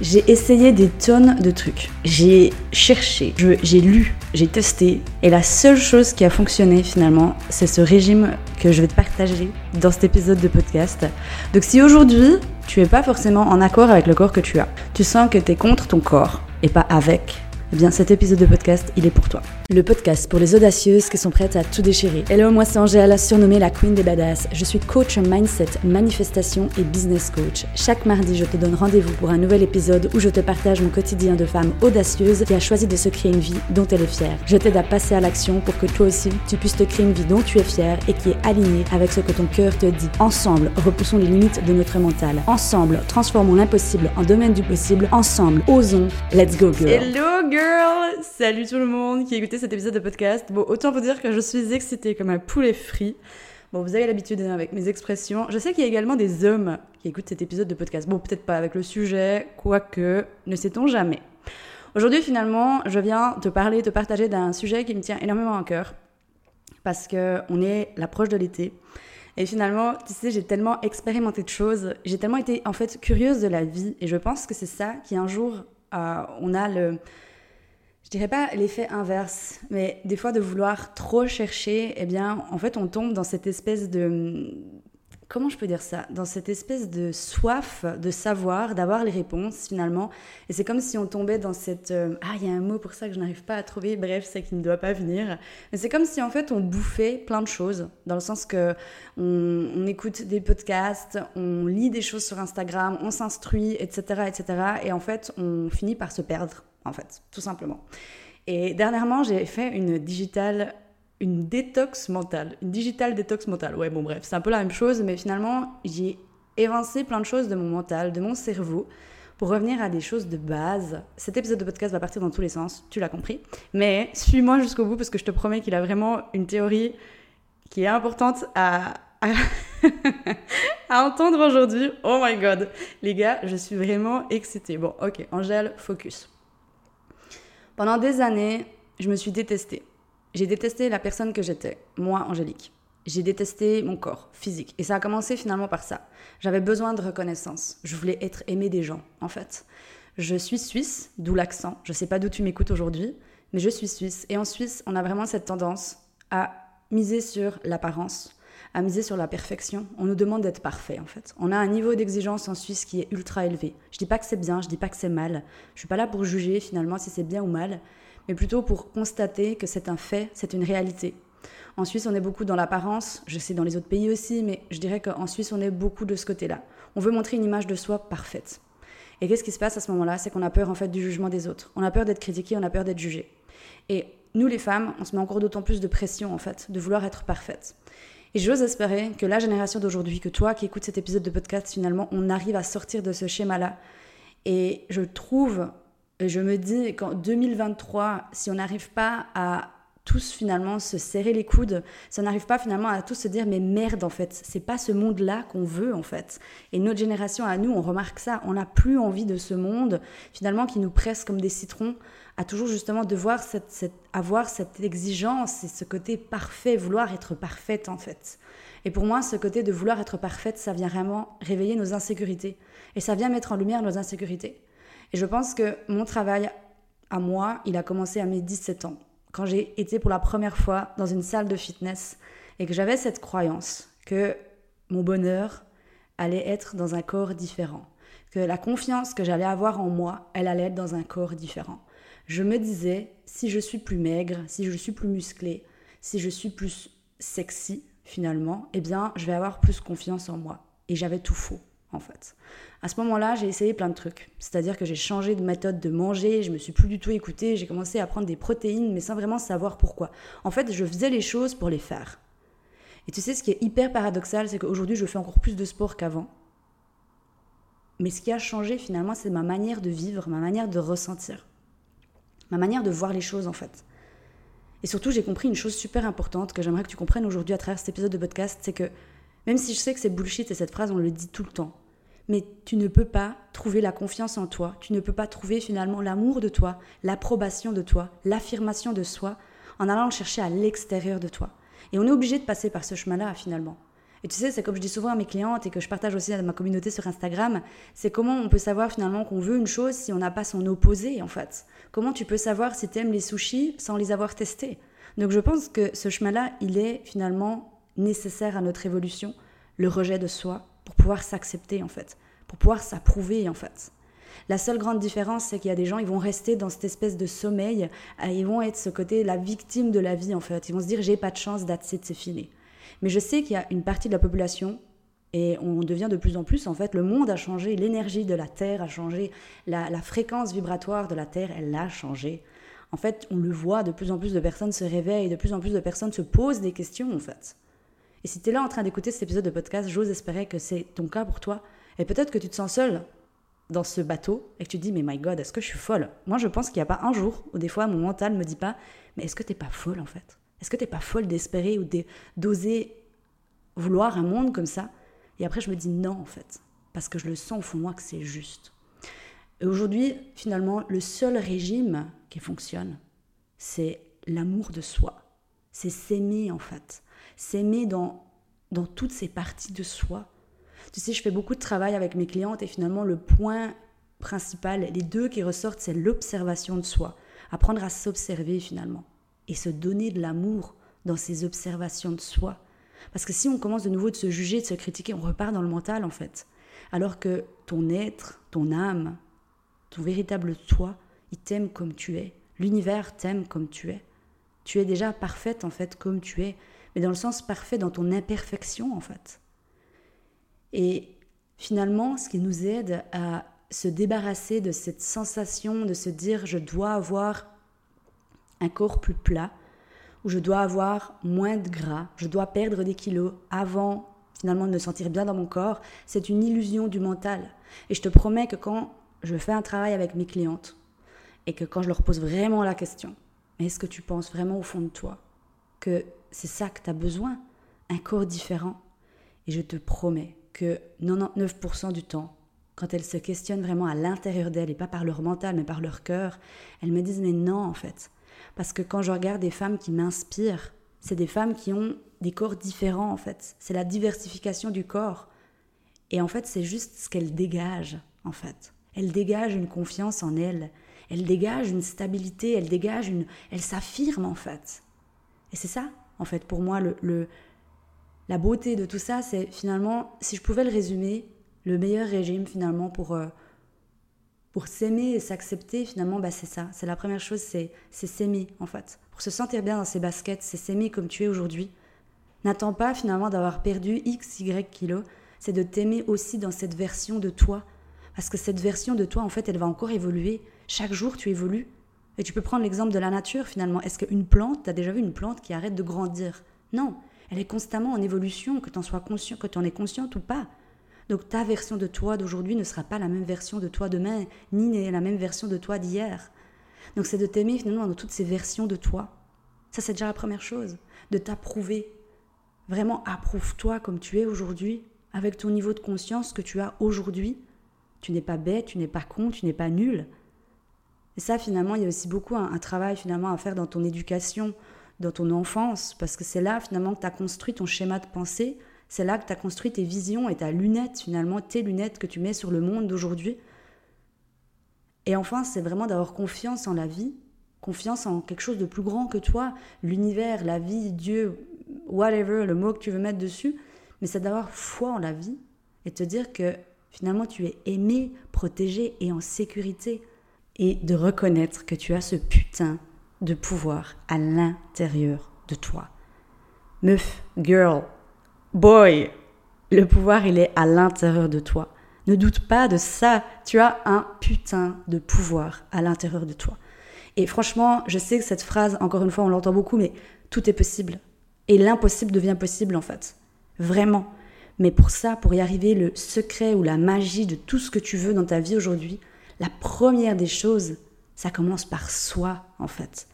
J'ai essayé des tonnes de trucs. J'ai cherché, j'ai lu, j'ai testé. Et la seule chose qui a fonctionné finalement, c'est ce régime que je vais te partager dans cet épisode de podcast. Donc si aujourd'hui, tu es pas forcément en accord avec le corps que tu as, tu sens que tu es contre ton corps et pas avec, eh bien cet épisode de podcast, il est pour toi. Le podcast pour les audacieuses qui sont prêtes à tout déchirer. Hello, moi c'est Angèle, surnommée la Queen des Badass. Je suis coach mindset, manifestation et business coach. Chaque mardi, je te donne rendez-vous pour un nouvel épisode où je te partage mon quotidien de femme audacieuse qui a choisi de se créer une vie dont elle est fière. Je t'aide à passer à l'action pour que toi aussi, tu puisses te créer une vie dont tu es fière et qui est alignée avec ce que ton cœur te dit. Ensemble, repoussons les limites de notre mental. Ensemble, transformons l'impossible en domaine du possible. Ensemble, osons. Let's go girl. Hello girl Salut tout le monde qui cet épisode de podcast. Bon, autant vous dire que je suis excitée comme un poulet frit. Bon, vous avez l'habitude avec mes expressions. Je sais qu'il y a également des hommes qui écoutent cet épisode de podcast. Bon, peut-être pas avec le sujet, quoique, ne sait-on jamais. Aujourd'hui, finalement, je viens te parler, te partager d'un sujet qui me tient énormément à cœur. Parce qu'on est l'approche de l'été. Et finalement, tu sais, j'ai tellement expérimenté de choses, j'ai tellement été en fait curieuse de la vie. Et je pense que c'est ça qui un jour, euh, on a le, je dirais pas l'effet inverse, mais des fois de vouloir trop chercher, eh bien, en fait, on tombe dans cette espèce de. Comment je peux dire ça? Dans cette espèce de soif de savoir, d'avoir les réponses finalement. Et c'est comme si on tombait dans cette. Euh, ah, il y a un mot pour ça que je n'arrive pas à trouver, bref, c'est qui ne doit pas venir. Mais c'est comme si en fait on bouffait plein de choses, dans le sens que on, on écoute des podcasts, on lit des choses sur Instagram, on s'instruit, etc., etc. Et en fait, on finit par se perdre en fait, tout simplement. Et dernièrement, j'ai fait une digitale, une détox mentale, une digitale détox mentale. Ouais, bon, bref, c'est un peu la même chose, mais finalement, j'ai évincé plein de choses de mon mental, de mon cerveau, pour revenir à des choses de base. Cet épisode de podcast va partir dans tous les sens, tu l'as compris. Mais suis-moi jusqu'au bout parce que je te promets qu'il a vraiment une théorie qui est importante à, entendre aujourd'hui. Oh my god. Les gars, je suis vraiment excitée. Bon, ok, Angèle, focus. Pendant des années, je me suis détestée. J'ai détesté la personne que j'étais, moi, Angélique. J'ai détesté mon corps physique. Et ça a commencé finalement par ça. J'avais besoin de reconnaissance. Je voulais être aimée des gens, en fait. Je suis suisse, d'où l'accent. Je sais pas d'où tu m'écoutes aujourd'hui, mais je suis suisse. Et en Suisse, on a vraiment cette tendance à miser sur l'apparence, à miser sur la perfection. On nous demande d'être parfait, en fait. On a un niveau d'exigence en Suisse qui est ultra élevé. Je dis pas que c'est bien, je dis pas que c'est mal. Je suis pas là pour juger finalement si c'est bien ou mal, mais plutôt pour constater que c'est un fait, c'est une réalité. En Suisse, on est beaucoup dans l'apparence. Je sais dans les autres pays aussi, mais je dirais qu'en Suisse, on est beaucoup de ce côté-là. On veut montrer une image de soi parfaite. Et qu'est-ce qui se passe à ce moment-là? C'est qu'on a peur en fait du jugement des autres. On a peur d'être critiqué, on a peur d'être jugé. Et nous, les femmes, on se met encore d'autant plus de pression en fait, de vouloir être parfaite. Et j'ose espérer que la génération d'aujourd'hui, que toi qui écoutes cet épisode de podcast, finalement, on arrive à sortir de ce schéma-là. Et je trouve, je me dis qu'en 2023, si on n'arrive pas à tous finalement se serrer les coudes, ça n'arrive pas finalement à tous se dire mais merde en fait, c'est pas ce monde-là qu'on veut en fait. Et notre génération à nous, on remarque ça, on n'a plus envie de ce monde finalement qui nous presse comme des citrons, à toujours justement devoir cette, avoir cette exigence et ce côté parfait, vouloir être parfaite en fait. Et pour moi, ce côté de vouloir être parfaite, ça vient vraiment réveiller nos insécurités et ça vient mettre en lumière nos insécurités. Et je pense que mon travail à moi, il a commencé à mes 17 ans quand j'ai été pour la première fois dans une salle de fitness et que j'avais cette croyance que mon bonheur allait être dans un corps différent, que la confiance que j'allais avoir en moi, elle allait être dans un corps différent. Je me disais, si je suis plus maigre, si je suis plus musclée, si je suis plus sexy finalement, eh bien, je vais avoir plus confiance en moi. Et j'avais tout faux en fait. À ce moment-là, j'ai essayé plein de trucs. C'est-à-dire que j'ai changé de méthode de manger, je me suis plus du tout écoutée, j'ai commencé à prendre des protéines, mais sans vraiment savoir pourquoi. En fait, je faisais les choses pour les faire. Et tu sais, ce qui est hyper paradoxal, c'est qu'aujourd'hui, je fais encore plus de sport qu'avant. Mais ce qui a changé finalement, c'est ma manière de vivre, ma manière de ressentir, ma manière de voir les choses en fait. Et surtout, j'ai compris une chose super importante que j'aimerais que tu comprennes aujourd'hui à travers cet épisode de podcast, c'est que même si je sais que c'est bullshit et cette phrase, on le dit tout le temps, mais tu ne peux pas trouver la confiance en toi, tu ne peux pas trouver finalement l'amour de toi, l'approbation de toi, l'affirmation de soi en allant le chercher à l'extérieur de toi. Et on est obligé de passer par ce chemin-là finalement. Et tu sais, c'est comme je dis souvent à mes clientes et que je partage aussi à ma communauté sur Instagram, c'est comment on peut savoir finalement qu'on veut une chose si on n'a pas son opposé en fait. Comment tu peux savoir si tu aimes les sushis sans les avoir testés? Donc je pense que ce chemin-là, il est finalement nécessaire à notre évolution, le rejet de soi, pour pouvoir s'accepter en fait, pour pouvoir s'approuver en fait. La seule grande différence, c'est qu'il y a des gens, ils vont rester dans cette espèce de sommeil, euh, ils vont être ce côté, la victime de la vie en fait. Ils vont se dire, j'ai pas de chance, d'être c'est fini. Mais je sais qu'il y a une partie de la population, et on devient de plus en plus, en fait, le monde a changé, l'énergie de la Terre a changé, la, la fréquence vibratoire de la Terre, elle a changé. En fait, on le voit, de plus en plus de personnes se réveillent, de plus en plus de personnes se posent des questions, en fait. Et si tu es là en train d'écouter cet épisode de podcast, j'ose espérer que c'est ton cas pour toi. Et peut-être que tu te sens seul dans ce bateau et que tu te dis, mais my God, est-ce que je suis folle? Moi, je pense qu'il n'y a pas un jour où des fois mon mental me dit pas, mais est-ce que t'es pas folle en fait? Est-ce que t'es pas folle d'espérer ou d'oser vouloir un monde comme ça? Et après, je me dis non en fait, parce que je le sens au fond de moi que c'est juste. Et aujourd'hui, finalement, le seul régime qui fonctionne, c'est l'amour de soi. C'est s'aimer en fait s'aimer dans, dans toutes ces parties de soi. Tu sais, je fais beaucoup de travail avec mes clientes et finalement le point principal, les deux qui ressortent, c'est l'observation de soi. Apprendre à s'observer finalement et se donner de l'amour dans ces observations de soi. Parce que si on commence de nouveau de se juger, de se critiquer, on repart dans le mental en fait. Alors que ton être, ton âme, ton véritable toi, il t'aime comme tu es. L'univers t'aime comme tu es. Tu es déjà parfaite en fait comme tu es mais dans le sens parfait, dans ton imperfection en fait. Et finalement, ce qui nous aide à se débarrasser de cette sensation de se dire je dois avoir un corps plus plat, ou je dois avoir moins de gras, je dois perdre des kilos avant finalement de me sentir bien dans mon corps, c'est une illusion du mental. Et je te promets que quand je fais un travail avec mes clientes, et que quand je leur pose vraiment la question, est-ce que tu penses vraiment au fond de toi que c'est ça que tu as besoin, un corps différent. Et je te promets que 99% du temps, quand elles se questionnent vraiment à l'intérieur d'elles, et pas par leur mental, mais par leur cœur, elles me disent mais non en fait. Parce que quand je regarde des femmes qui m'inspirent, c'est des femmes qui ont des corps différents en fait. C'est la diversification du corps. Et en fait, c'est juste ce qu'elles dégagent en fait. Elles dégagent une confiance en elles. Elles dégagent une stabilité. Elles dégagent une. Elles s'affirment en fait. Et c'est ça en fait, pour moi, le, la beauté de tout ça, c'est finalement, si je pouvais le résumer, le meilleur régime finalement pour, euh, pour s'aimer et s'accepter, finalement, bah, c'est ça. C'est la première chose, c'est s'aimer en fait. Pour se sentir bien dans ses baskets, c'est s'aimer comme tu es aujourd'hui. N'attends pas finalement d'avoir perdu X, Y kilos, c'est de t'aimer aussi dans cette version de toi. Parce que cette version de toi, en fait, elle va encore évoluer. Chaque jour, tu évolues. Et tu peux prendre l'exemple de la nature finalement. Est-ce qu'une plante, tu as déjà vu une plante qui arrête de grandir? Non, elle est constamment en évolution, que tu en sois conscient, que tu en es consciente ou pas. Donc ta version de toi d'aujourd'hui ne sera pas la même version de toi demain, ni la même version de toi d'hier. Donc c'est de t'aimer finalement dans toutes ces versions de toi. Ça c'est déjà la première chose, de t'approuver. Vraiment approuve-toi comme tu es aujourd'hui, avec ton niveau de conscience que tu as aujourd'hui. Tu n'es pas bête, tu n'es pas con, tu n'es pas nul. Et ça, finalement, il y a aussi beaucoup un, travail finalement à faire dans ton éducation, dans ton enfance, parce que c'est là finalement que tu as construit ton schéma de pensée, c'est là que tu as construit tes visions et ta lunette, finalement, tes lunettes que tu mets sur le monde d'aujourd'hui. Et enfin, c'est vraiment d'avoir confiance en la vie, confiance en quelque chose de plus grand que toi, l'univers, la vie, Dieu, whatever, le mot que tu veux mettre dessus, mais c'est d'avoir foi en la vie et te dire que finalement tu es aimé, protégé et en sécurité et de reconnaître que tu as ce putain de pouvoir à l'intérieur de toi. Meuf, girl, boy, le pouvoir, il est à l'intérieur de toi. Ne doute pas de ça. Tu as un putain de pouvoir à l'intérieur de toi. Et franchement, je sais que cette phrase, encore une fois, on l'entend beaucoup, mais tout est possible. Et l'impossible devient possible, en fait. Vraiment. Mais pour ça, pour y arriver, le secret ou la magie de tout ce que tu veux dans ta vie aujourd'hui, la première des choses, ça commence par soi, en fait.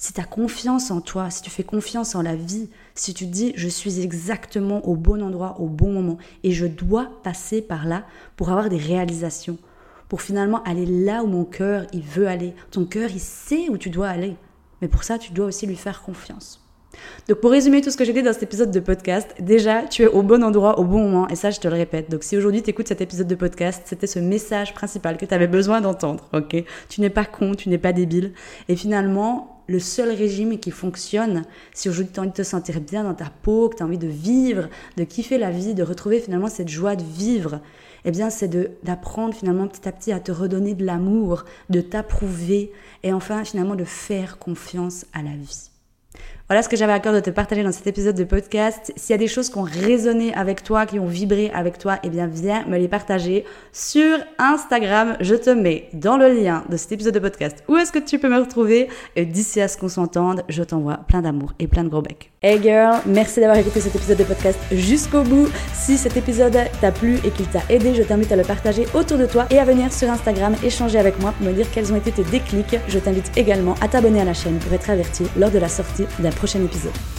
Si tu as confiance en toi, si tu fais confiance en la vie, si tu dis je suis exactement au bon endroit au bon moment et je dois passer par là pour avoir des réalisations, pour finalement aller là où mon cœur il veut aller. Ton cœur il sait où tu dois aller, mais pour ça tu dois aussi lui faire confiance. Donc pour résumer tout ce que j'ai dit dans cet épisode de podcast, déjà tu es au bon endroit au bon moment et ça je te le répète. Donc si aujourd'hui tu écoutes cet épisode de podcast, c'était ce message principal que tu avais besoin d'entendre, ok? Tu n'es pas con, tu n'es pas débile. Et finalement, le seul régime qui fonctionne, si aujourd'hui tu as envie de te sentir bien dans ta peau, que tu as envie de vivre, de kiffer la vie, de retrouver finalement cette joie de vivre, eh bien c'est d'apprendre finalement petit à petit à te redonner de l'amour, de t'approuver et enfin finalement de faire confiance à la vie. Voilà ce que j'avais à cœur de te partager dans cet épisode de podcast. S'il y a des choses qui ont résonné avec toi, qui ont vibré avec toi, eh bien viens me les partager sur Instagram. Je te mets dans le lien de cet épisode de podcast où est-ce que tu peux me retrouver? Et d'ici à ce qu'on s'entende, je t'envoie plein d'amour et plein de gros becs. Hey girl, merci d'avoir écouté cet épisode de podcast jusqu'au bout. Si cet épisode t'a plu et qu'il t'a aidé, je t'invite à le partager autour de toi et à venir sur Instagram échanger avec moi pour me dire quels ont été tes déclics. Je t'invite également à t'abonner à la chaîne pour être averti lors de la sortie d'un prochain épisode.